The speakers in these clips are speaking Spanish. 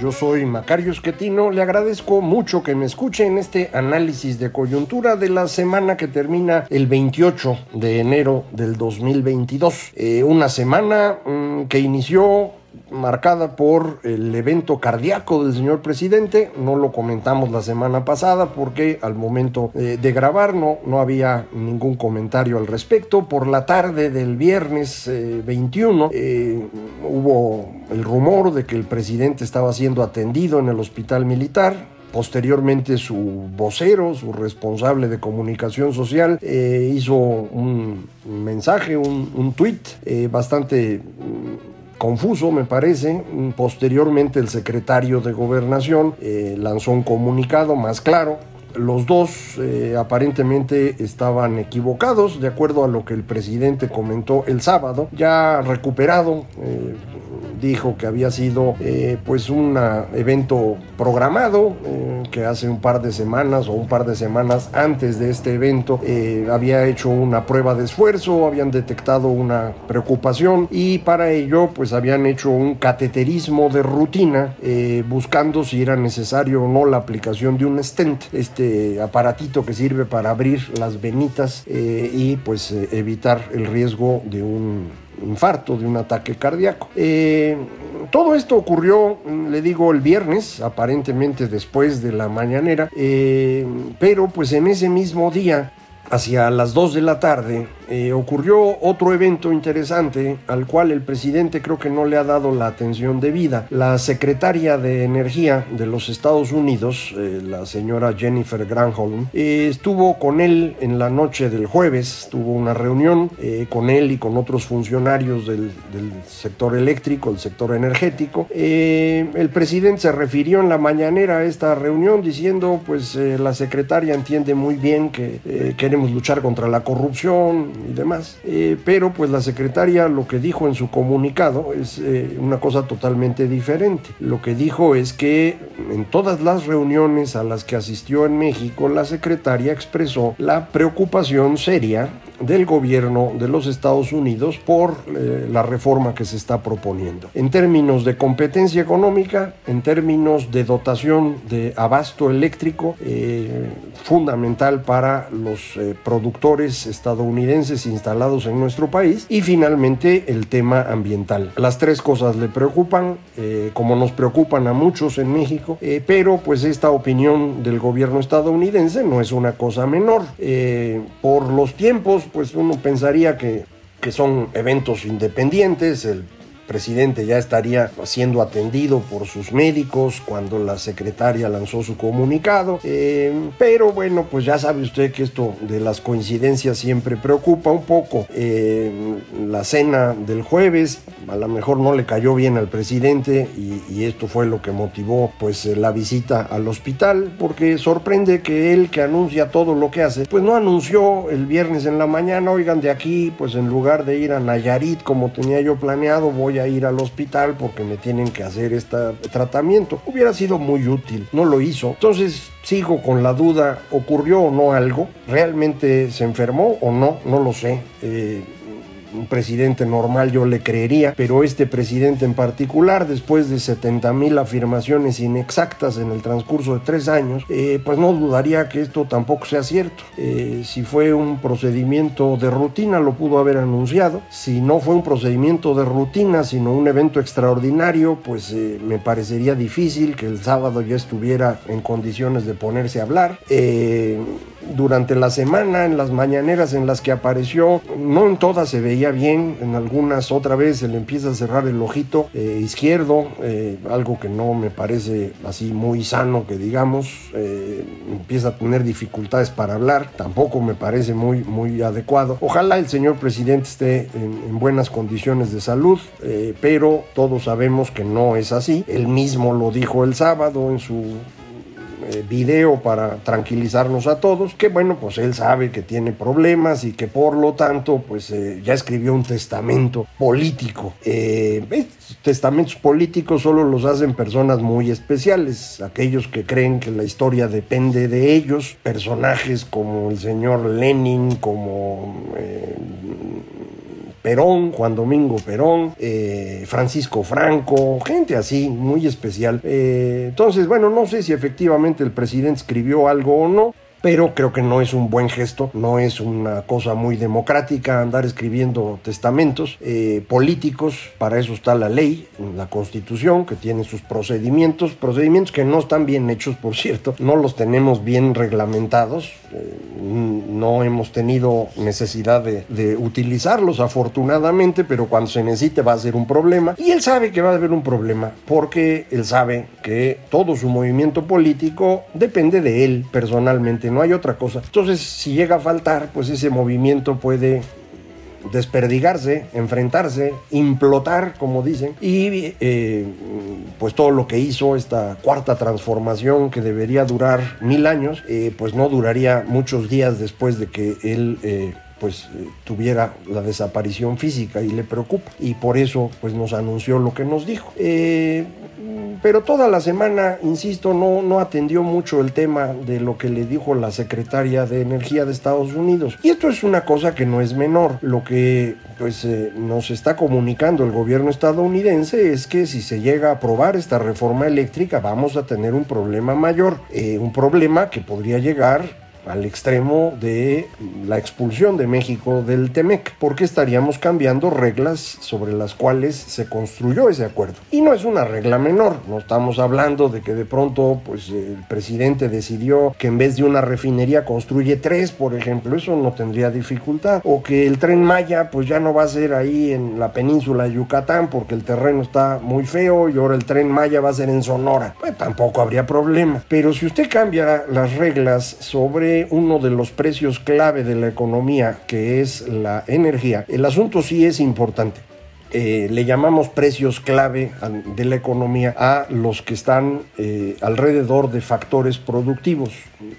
Yo soy Macario Esquetino, le agradezco mucho que me escuche en este análisis de coyuntura de la semana que termina el 28 de enero del 2022. Eh, una semana mm, que inició marcada por el evento cardíaco del señor presidente. No lo comentamos la semana pasada porque al momento eh, de grabar no, no había ningún comentario al respecto. Por la tarde del viernes 21 eh, hubo el rumor de que el presidente estaba siendo atendido en el hospital militar. Posteriormente su vocero, su responsable de comunicación social, eh, hizo un mensaje, un, un tuit bastante confuso, me parece. Posteriormente el secretario de gobernación eh, lanzó un comunicado más claro. Los dos eh, aparentemente estaban equivocados, de acuerdo a lo que el presidente comentó el sábado, ya recuperado. Eh, dijo que había sido eh, pues un evento programado que hace un par de semanas o un par de semanas antes de este evento había hecho una prueba de esfuerzo, habían detectado una preocupación y para ello pues habían hecho un cateterismo de rutina buscando si era necesario o no la aplicación de un stent, este aparatito que sirve para abrir las venitas y pues evitar el riesgo de un infarto, de un ataque cardíaco. Eh, todo esto ocurrió, le digo, el viernes, aparentemente después de la mañanera, eh, pero pues en ese mismo día hacia las 2 de la tarde, eh, ocurrió otro evento interesante al cual el presidente creo que no le ha dado la atención debida. La secretaria de Energía de los Estados Unidos, eh, la señora Jennifer Granholm, eh, estuvo con él en la noche del jueves, tuvo una reunión con él y con otros funcionarios del, del sector eléctrico, el sector energético. el presidente se refirió en la mañanera a esta reunión diciendo, pues la secretaria entiende muy bien que queremos luchar contra la corrupción y demás. Eh, pero pues la secretaria lo que dijo en su comunicado es eh, una cosa totalmente diferente. Lo que dijo es que en todas las reuniones a las que asistió en México, la secretaria expresó la preocupación seria del gobierno de los Estados Unidos por eh, la reforma que se está proponiendo. En términos de competencia económica, en términos de dotación de abasto eléctrico, fundamental para los productores estadounidenses instalados en nuestro país y finalmente el tema ambiental. Las tres cosas le preocupan, eh, como nos preocupan a muchos en México, eh, pero pues esta opinión del gobierno estadounidense no es una cosa menor. Eh, por los tiempos, pues uno pensaría que, que son eventos independientes, el presidente ya estaría siendo atendido por sus médicos cuando la secretaria lanzó su comunicado. Eh, pero bueno, pues ya sabe usted que esto de las coincidencias siempre preocupa un poco. Eh, la cena del jueves a lo mejor no le cayó bien al presidente y, y esto fue lo que motivó pues la visita al hospital porque sorprende que él que anuncia todo lo que hace pues no anunció el viernes en la mañana oigan de aquí pues en lugar de ir a Nayarit como tenía yo planeado voy a ir al hospital porque me tienen que hacer este tratamiento. Hubiera sido muy útil, no lo hizo. Entonces sigo con la duda, ¿ocurrió o no algo? ¿Realmente se enfermó o no? No lo sé. Eh, un presidente normal yo le creería, pero este presidente en particular, después de 70 mil afirmaciones inexactas en el transcurso de tres años, eh, pues no dudaría que esto tampoco sea cierto. Eh, si fue un procedimiento de rutina, lo pudo haber anunciado. Si no fue un procedimiento de rutina, sino un evento extraordinario, pues eh, me parecería difícil que el sábado ya estuviera en condiciones de ponerse a hablar durante la semana, en las mañaneras en las que apareció, no en todas se veía bien, en algunas otra vez se le empieza a cerrar el ojito eh, izquierdo, eh, algo que no me parece así muy sano que digamos, eh, empieza a tener dificultades para hablar, tampoco me parece muy, muy adecuado. Ojalá el señor presidente esté en, en buenas condiciones de salud, pero todos sabemos que no es así. Él mismo lo dijo el sábado en su eh, video para tranquilizarnos a todos, que bueno, pues él sabe que tiene problemas y que por lo tanto, pues eh, ya escribió un testamento político. Eh, testamentos políticos solo los hacen personas muy especiales, aquellos que creen que la historia depende de ellos, personajes como el señor Lenin, como Perón, Juan Domingo Perón, eh, Francisco Franco, gente así, muy especial. Eh, entonces, bueno, no sé si efectivamente el presidente escribió algo o no, pero creo que no es un buen gesto, no es una cosa muy democrática andar escribiendo testamentos eh, políticos, para eso está la ley, la constitución, que tiene sus procedimientos, procedimientos que no están bien hechos, por cierto, no los tenemos bien reglamentados, eh, no hemos tenido necesidad de, de, utilizarlos afortunadamente, pero cuando se necesite va a ser un problema, y él sabe que va a haber un problema, porque él sabe que todo su movimiento político depende de él personalmente no hay otra cosa. Entonces, si llega a faltar, pues ese movimiento puede desperdigarse, enfrentarse, implotar, como dicen, y eh, pues todo lo que hizo esta cuarta transformación que debería durar mil años, eh, pues no duraría muchos días después de que él eh, pues tuviera la desaparición física y le preocupa y por eso pues nos anunció lo que nos dijo pero toda la semana, insisto, no, no atendió mucho el tema de lo que le dijo la secretaria de Energía de Estados Unidos. Y esto es una cosa que no es menor. Lo que pues eh, nos está comunicando el gobierno estadounidense es que si se llega a aprobar esta reforma eléctrica vamos a tener un problema mayor, eh, un problema que podría llegar al extremo de la expulsión de México del TEMEC, porque estaríamos cambiando reglas sobre las cuales se construyó ese acuerdo. Y no es una regla menor, no estamos hablando de que de pronto pues el presidente decidió que en vez de una refinería construye tres, por ejemplo, eso no tendría dificultad, o que el tren Maya pues ya no va a ser ahí en la península de Yucatán porque el terreno está muy feo y ahora el tren Maya va a ser en Sonora, pues tampoco habría problema. Pero si usted cambia las reglas sobre uno de los precios clave de la economía, que es la energía, el asunto sí es importante. Eh, le llamamos precios clave de la economía a los que están eh, alrededor de factores productivos,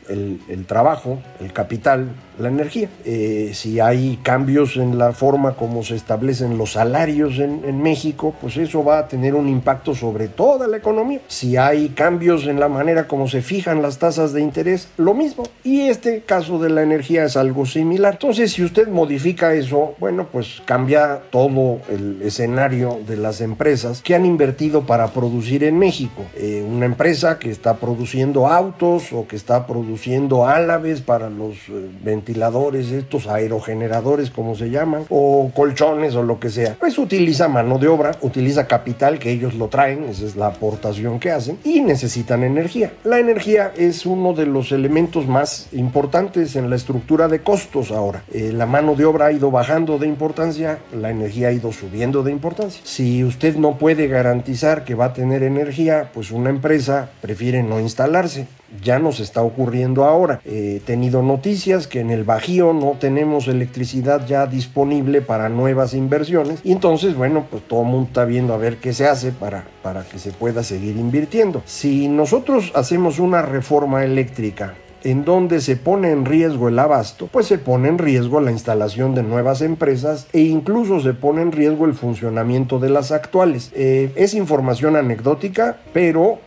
el, el trabajo, el capital, la energía. Eh, si hay cambios en la forma como se establecen los salarios en, México, pues eso va a tener un impacto sobre toda la economía. Si hay cambios en la manera como se fijan las tasas de interés, lo mismo. Y este caso de la energía es algo similar. Entonces, si usted modifica eso, bueno, pues cambia todo el escenario de las empresas que han invertido para producir en México. Eh, una empresa que está produciendo autos o que está produciendo álabes para los eh, ventiladores, estos aerogeneradores como se llaman, o colchones o lo que sea, pues utiliza mano de obra, utiliza capital que ellos lo traen, esa es la aportación que hacen, y necesitan energía. La energía es uno de los elementos más importantes en la estructura de costos ahora. Eh, la mano de obra ha ido bajando de importancia, la energía ha ido subiendo de importancia. Si usted no puede garantizar que va a tener energía, pues una empresa prefiere no instalarse ya nos está ocurriendo ahora. He tenido noticias que en el Bajío no tenemos electricidad ya disponible para nuevas inversiones y entonces, bueno, pues todo el mundo está viendo a ver qué se hace para, para que se pueda seguir invirtiendo. Si nosotros hacemos una reforma eléctrica en donde se pone en riesgo el abasto, pues se pone en riesgo la instalación de nuevas empresas e incluso se pone en riesgo el funcionamiento de las actuales. Eh, es información anecdótica, pero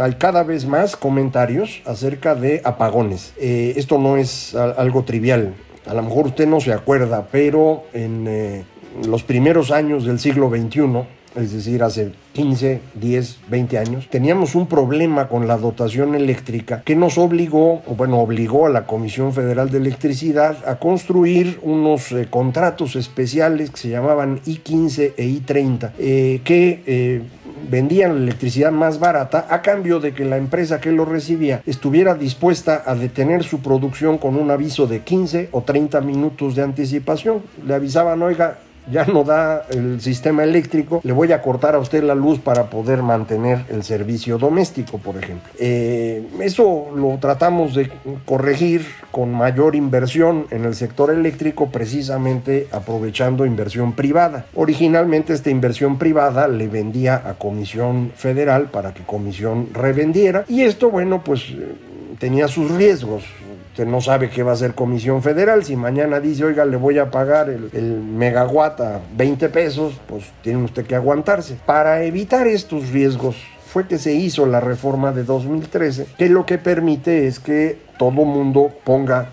hay cada vez más comentarios acerca de apagones. Eh, esto no es algo trivial. A lo mejor usted no se acuerda, pero en, eh, los primeros años del siglo XXI, es decir, hace 15, 10, 20 años, teníamos un problema con la dotación eléctrica que nos obligó, o bueno, obligó a la Comisión Federal de Electricidad a construir unos eh, contratos especiales que se llamaban I-15 e I-30, eh, que eh, vendían la electricidad más barata a cambio de que la empresa que lo recibía estuviera dispuesta a detener su producción con un aviso de 15 o 30 minutos de anticipación. Le avisaban, oiga, ya no da el sistema eléctrico, le voy a cortar a usted la luz para poder mantener el servicio doméstico, por ejemplo. Eh, eso lo tratamos de corregir con mayor inversión en el sector eléctrico, precisamente aprovechando inversión privada. Originalmente esta inversión privada le vendía a Comisión Federal para que Comisión revendiera y esto, bueno, pues eh, tenía sus riesgos Usted no sabe qué va a hacer Comisión Federal. Si mañana dice, oiga, le voy a pagar el, el megawatt a 20 pesos, pues tiene usted que aguantarse. Para evitar estos riesgos fue que se hizo la reforma de 2013, que lo que permite es que todo mundo ponga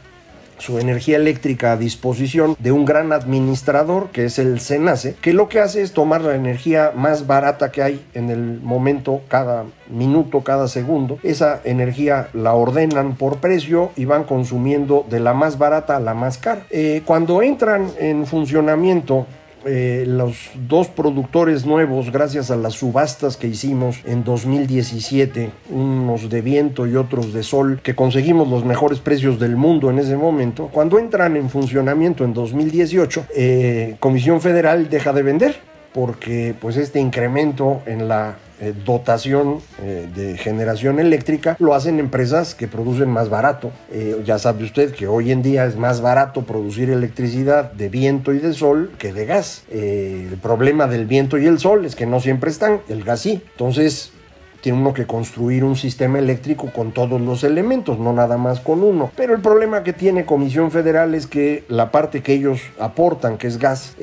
su energía eléctrica a disposición de un gran administrador que es el SENACE, que lo que hace es tomar la energía más barata que hay en el momento, cada minuto, cada segundo. Esa energía la ordenan por precio y van consumiendo de la más barata a la más cara. Eh, cuando entran en funcionamiento eh, los dos productores nuevos, gracias a las subastas que hicimos en 2017, unos de viento y otros de sol, que conseguimos los mejores precios del mundo en ese momento, cuando entran en funcionamiento en 2018, eh, Comisión Federal deja de vender porque pues este incremento en la eh, dotación eh, de generación eléctrica lo hacen empresas que producen más barato. Eh, ya sabe usted que hoy en día es más barato producir electricidad de viento y de sol que de gas. el problema del viento y el sol es que no siempre están, el gas sí. Entonces tiene uno que construir un sistema eléctrico con todos los elementos, no nada más con uno. Pero el problema que tiene Comisión Federal es que la parte que ellos aportan, que es gas,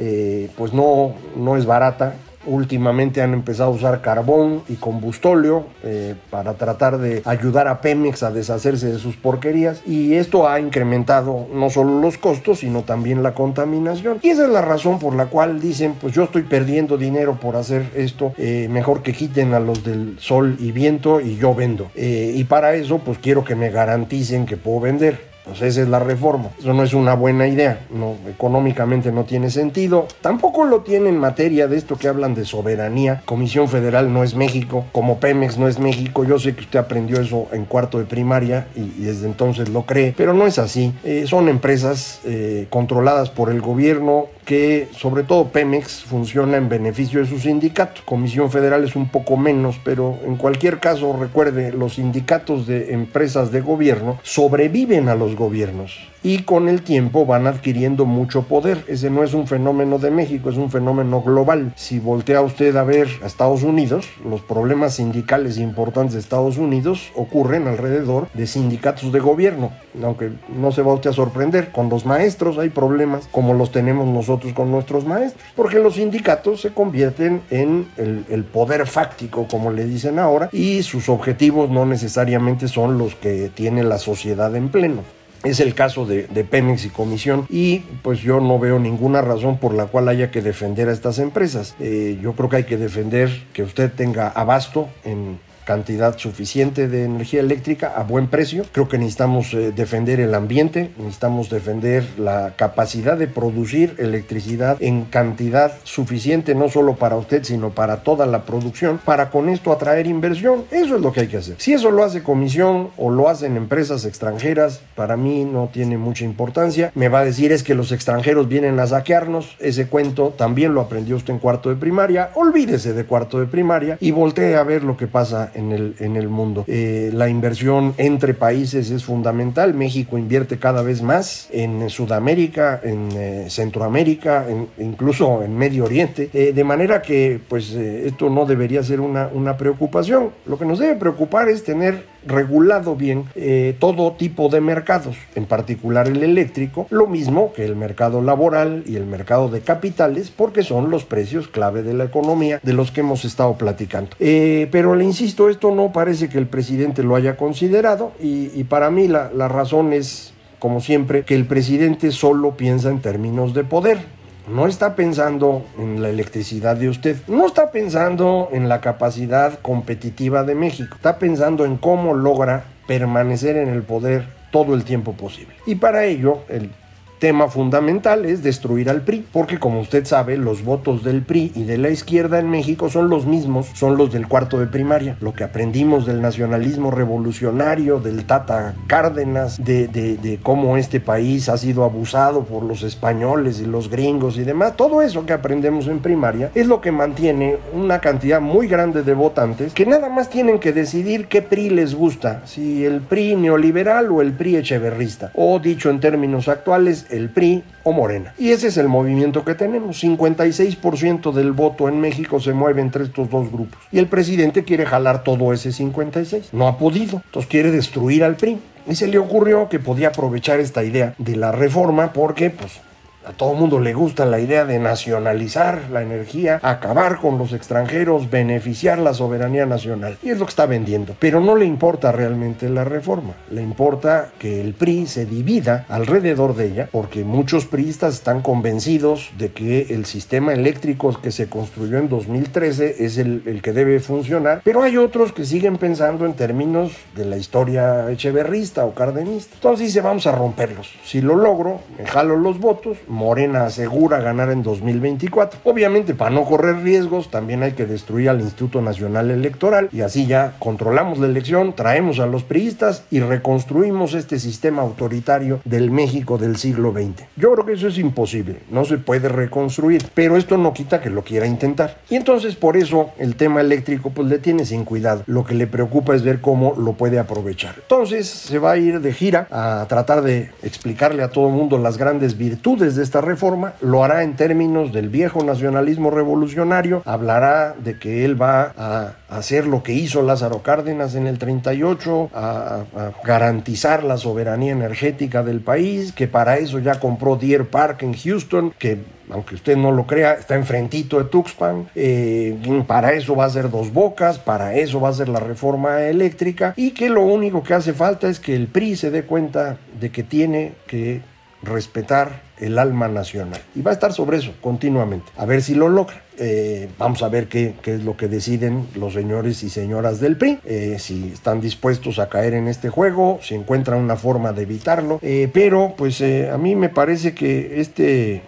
pues no, no es barata Últimamente han empezado a usar carbón y combustóleo eh, para tratar de ayudar a Pemex a deshacerse de sus porquerías. Y esto ha incrementado no solo los costos sino también la contaminación. Y esa es la razón por la cual dicen pues yo estoy perdiendo dinero por hacer esto eh, mejor que quiten a los del sol y viento y yo vendo. Eh, y para eso pues quiero que me garanticen que puedo vender pues esa es la reforma. Eso no es una buena idea. No, económicamente no tiene sentido. Tampoco lo tiene en materia de esto que hablan de soberanía. Comisión Federal no es México, como Pemex no es México. Yo sé que usted aprendió eso en cuarto de primaria y, desde entonces lo cree, pero no es así. Eh, son empresas eh, controladas por el gobierno que, sobre todo Pemex, funciona en beneficio de sus sindicatos. Comisión Federal es un poco menos, pero en cualquier caso, recuerde, los sindicatos de empresas de gobierno sobreviven a los gobiernos y con el tiempo van adquiriendo mucho poder. Ese no es un fenómeno de México, es un fenómeno global. Si voltea usted a ver a Estados Unidos, los problemas sindicales importantes de Estados Unidos ocurren alrededor de sindicatos de gobierno, aunque no se va usted a sorprender. Con los maestros hay problemas como los tenemos nosotros con nuestros maestros, porque los sindicatos se convierten en el, el poder fáctico, como le dicen ahora, y sus objetivos no necesariamente son los que tiene la sociedad en pleno. Es el caso de, Pemex y Comisión y pues yo no veo ninguna razón por la cual haya que defender a estas empresas. Eh, yo creo que hay que defender que usted tenga abasto en cantidad suficiente de energía eléctrica a buen precio. Creo que necesitamos eh, defender el ambiente, necesitamos defender la capacidad de producir electricidad en cantidad suficiente, no solo para usted, sino para toda la producción, para con esto atraer inversión. Eso es lo que hay que hacer. Si eso lo hace comisión o lo hacen empresas extranjeras, para mí no tiene mucha importancia. Me va a decir es que los extranjeros vienen a saquearnos. Ese cuento también lo aprendió usted en cuarto de primaria. Olvídese de cuarto de primaria y voltee a ver lo que pasa en el, en el mundo. Eh, la inversión entre países es fundamental. México invierte cada vez más en Sudamérica, en eh, Centroamérica, incluso en Medio Oriente. Eh, de manera que pues esto no debería ser una, una preocupación. Lo que nos debe preocupar es tener regulado bien eh, todo tipo de mercados, en particular el eléctrico, lo mismo que el mercado laboral y el mercado de capitales, porque son los precios clave de la economía de los que hemos estado platicando. Eh, pero le insisto, esto no parece que el presidente lo haya considerado y, para mí la razón es, como siempre, que el presidente solo piensa en términos de poder no está pensando en la electricidad de usted, no está pensando en la capacidad competitiva de México, está pensando en cómo logra permanecer en el poder todo el tiempo posible. Y para ello, el tema fundamental es destruir al PRI, porque como usted sabe, los votos del PRI y de la izquierda en México son los mismos, son los del cuarto de primaria. Lo que aprendimos del nacionalismo revolucionario, del Tata Cárdenas, de, de, cómo este país ha sido abusado por los españoles y los gringos y demás, todo eso que aprendemos en primaria es lo que mantiene una cantidad muy grande de votantes que nada más tienen que decidir qué PRI les gusta, si el PRI neoliberal o el PRI echeverrista, o dicho en términos actuales, el PRI o Morena. Y ese es el movimiento que tenemos. 56% del voto en México se mueve entre estos dos grupos. Y el presidente quiere jalar todo ese 56. No ha podido. Entonces quiere destruir al PRI. Y se le ocurrió que podía aprovechar esta idea de la reforma porque pues a todo mundo le gusta la idea de nacionalizar la energía, acabar con los extranjeros, beneficiar la soberanía nacional. Y es lo que está vendiendo. Pero no le importa realmente la reforma. Le importa que el PRI se divida alrededor de ella, porque muchos priistas están convencidos de que el sistema eléctrico que se construyó en 2013 es el, el que debe funcionar. Pero hay otros que siguen pensando en términos de la historia echeverrista o cardenista. Entonces dice, vamos a romperlos. Si lo logro, me jalo los votos, Morena asegura ganar en 2024. Obviamente, para no correr riesgos, también hay que destruir al Instituto Nacional Electoral y así ya controlamos la elección, traemos a los priistas y reconstruimos este sistema autoritario del México del siglo XX. Yo creo que eso es imposible, no se puede reconstruir, pero esto no quita que lo quiera intentar. Y entonces por eso el tema eléctrico pues le tiene sin cuidado. Lo que le preocupa es ver cómo lo puede aprovechar. Entonces se va a ir de gira a tratar de explicarle a todo el mundo las grandes virtudes de esta reforma, lo hará en términos del viejo nacionalismo revolucionario, hablará de que él va a hacer lo que hizo Lázaro Cárdenas en el 38, a, garantizar la soberanía energética del país, que para eso ya compró Deer Park en Houston, que aunque usted no lo crea, está enfrentito de Tuxpan, eh, para eso va a ser dos bocas, para eso va a ser la reforma eléctrica y que lo único que hace falta es que el PRI se dé cuenta de que tiene que respetar el alma nacional. Y va a estar sobre eso continuamente. A ver si lo logra. Eh, vamos a ver qué, qué, es lo que deciden los señores y señoras del PRI, eh, si están dispuestos a caer en este juego, si encuentran una forma de evitarlo. Eh, pero pues a mí me parece que este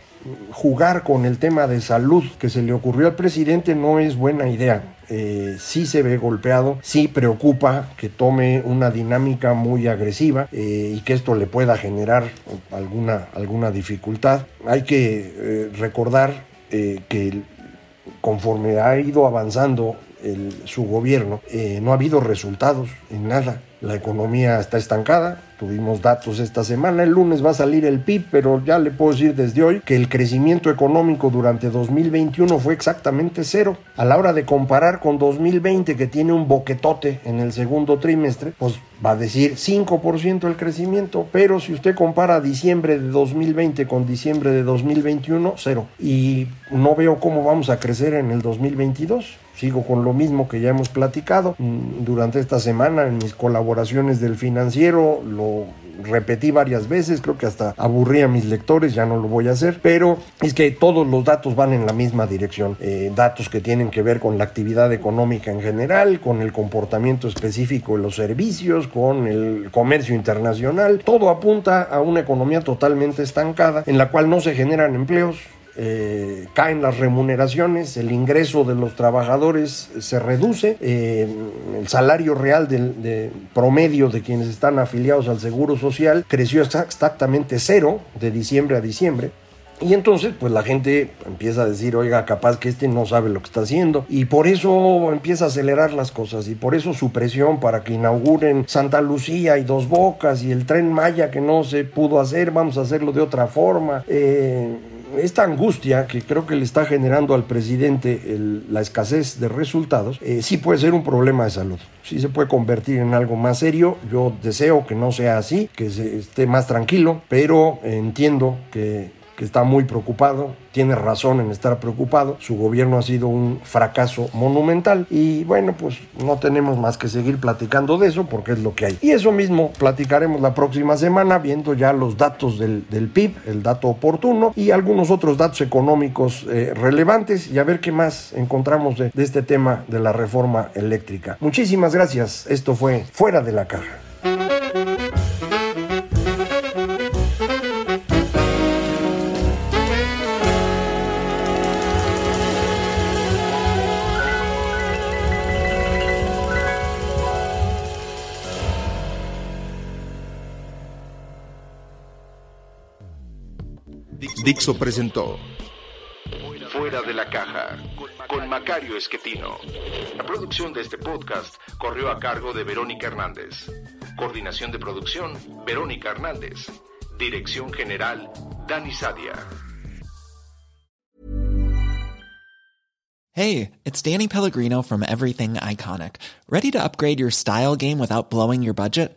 jugar con el tema de salud que se le ocurrió al presidente no es buena idea. Eh, sí se ve golpeado, sí preocupa que tome una dinámica muy agresiva eh, y que esto le pueda generar alguna, alguna dificultad. Hay que eh, recordar que conforme ha ido avanzando su gobierno, no ha habido resultados en nada. La economía está estancada, Tuvimos datos esta semana, el lunes va a salir el PIB, pero ya le puedo decir desde hoy que el crecimiento económico durante 2021 fue exactamente cero. A la hora de comparar con 2020, que tiene un boquetote en el segundo trimestre, pues va a decir 5% el crecimiento, pero si usted compara diciembre de 2020 con diciembre de 2021, cero. Y no veo cómo vamos a crecer en el 2022 sigo con lo mismo que ya hemos platicado. Mm, durante esta semana en mis colaboraciones del financiero, lo repetí varias veces, creo que hasta aburrí a mis lectores, ya no lo voy a hacer, pero es que todos los datos van en la misma dirección, eh, datos que tienen que ver con la actividad económica en general, con el comportamiento específico de los servicios, con el comercio internacional, todo apunta a una economía totalmente estancada en la cual no se generan empleos, eh, caen las remuneraciones, el ingreso de los trabajadores se reduce, eh, el salario real del promedio de quienes están afiliados al Seguro Social creció exactamente cero de diciembre a diciembre. Y entonces, pues la gente empieza a decir, oiga, capaz que este no sabe lo que está haciendo. Y por eso empieza a acelerar las cosas. Y por eso su presión para que inauguren Santa Lucía y Dos Bocas y el tren Maya que no se pudo hacer, vamos a hacerlo de otra forma. Eh, esta angustia que creo que le está generando al presidente la escasez de resultados, eh, sí puede ser un problema de salud, sí se puede convertir en algo más serio. Yo deseo que no sea así, que se esté más tranquilo, pero entiendo que que está muy preocupado, tiene razón en estar preocupado, su gobierno ha sido un fracaso monumental y bueno, pues no tenemos más que seguir platicando de eso porque es lo que hay. Y eso mismo platicaremos la próxima semana viendo ya los datos del, PIB, el dato oportuno y algunos otros datos económicos eh, relevantes y a ver qué más encontramos de este tema de la reforma eléctrica. Muchísimas gracias, esto fue Fuera de la Caja. Dixo presentó Fuera de la Caja con Macario Esquetino. La producción de este podcast corrió a cargo de Verónica Hernández. Coordinación de producción, Verónica Hernández. Dirección General, Dani Sadia. Hey, it's Danny Pellegrino from Everything Iconic. Ready to upgrade your style game without blowing your budget?